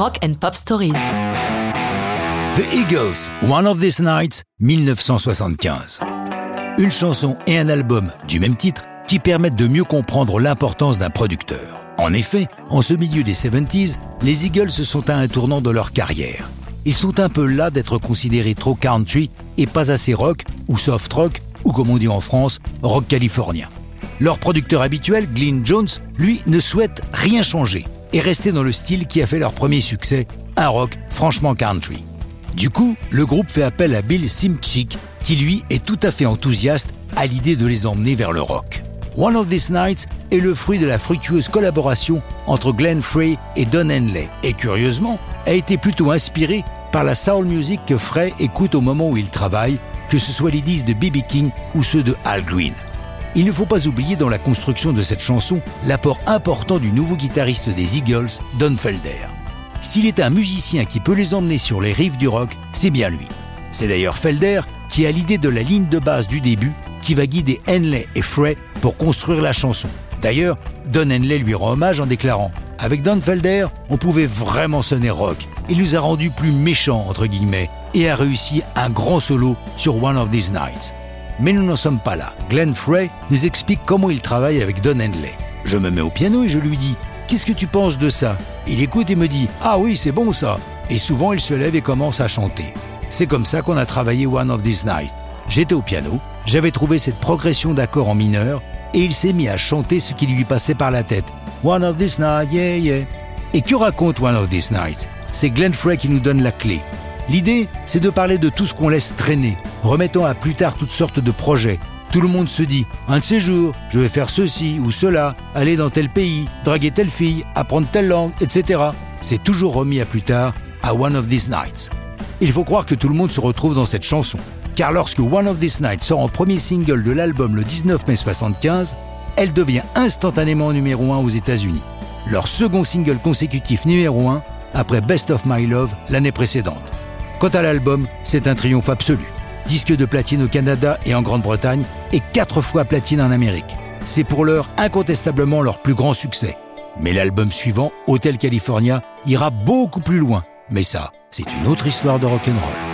Rock and Pop Stories. The Eagles, One of These Nights, 1975. Une chanson et un album du même titre qui permettent de mieux comprendre l'importance d'un producteur. En effet, en ce milieu des 70s, les Eagles se sont à un tournant de leur carrière. Ils sont un peu là d'être considérés trop country et pas assez rock ou soft rock ou comme on dit en France, rock californien. Leur producteur habituel, Glyn Jones, lui, ne souhaite rien changer et rester dans le style qui a fait leur premier succès, un rock franchement country. Du coup, le groupe fait appel à Bill Simchik, qui lui est tout à fait enthousiaste à l'idée de les emmener vers le rock. One of These Nights est le fruit de la fructueuse collaboration entre Glenn Frey et Don Henley, et curieusement, a été plutôt inspiré par la soul music que Frey écoute au moment où il travaille, que ce soit les disques de B.B. King ou ceux de Al Green. Il ne faut pas oublier dans la construction de cette chanson l'apport important du nouveau guitariste des Eagles, Don Felder. S'il est un musicien qui peut les emmener sur les rives du rock, c'est bien lui. C'est d'ailleurs Felder qui a l'idée de la ligne de base du début qui va guider Henley et Frey pour construire la chanson. D'ailleurs, Don Henley lui rend hommage en déclarant Avec Don Felder, on pouvait vraiment sonner rock. Il nous a rendu plus méchants, entre guillemets, et a réussi un grand solo sur One of These Nights. Mais nous n'en sommes pas là. Glenn Frey nous explique comment il travaille avec Don Henley. Je me mets au piano et je lui dis Qu'est-ce que tu penses de ça? Il écoute et me dit Ah oui, c'est bon ça. Et souvent, il se lève et commence à chanter. C'est comme ça qu'on a travaillé One of These Nights. J'étais au piano, j'avais trouvé cette progression d'accords en mineur et il s'est mis à chanter ce qui lui passait par la tête. One of These Nights, yeah, yeah. Et que raconte One of These Nights? C'est Glenn Frey qui nous donne la clé. L'idée, c'est de parler de tout ce qu'on laisse traîner, remettant à plus tard toutes sortes de projets. Tout le monde se dit, un de ces jours, je vais faire ceci ou cela, aller dans tel pays, draguer telle fille, apprendre telle langue, etc. C'est toujours remis à plus tard à One of These Nights. Il faut croire que tout le monde se retrouve dans cette chanson, car lorsque One of These Nights sort en premier single de l'album le 19 mai 75, elle devient instantanément numéro 1 aux États-Unis. Leur second single consécutif numéro 1 après Best of My Love l'année précédente. Quant à l'album, c'est un triomphe absolu. Disque de platine au Canada et en Grande-Bretagne et quatre fois platine en Amérique. C'est pour l'heure incontestablement leur plus grand succès. Mais l'album suivant, Hotel California, ira beaucoup plus loin. Mais ça, c'est une autre histoire de rock'n'roll.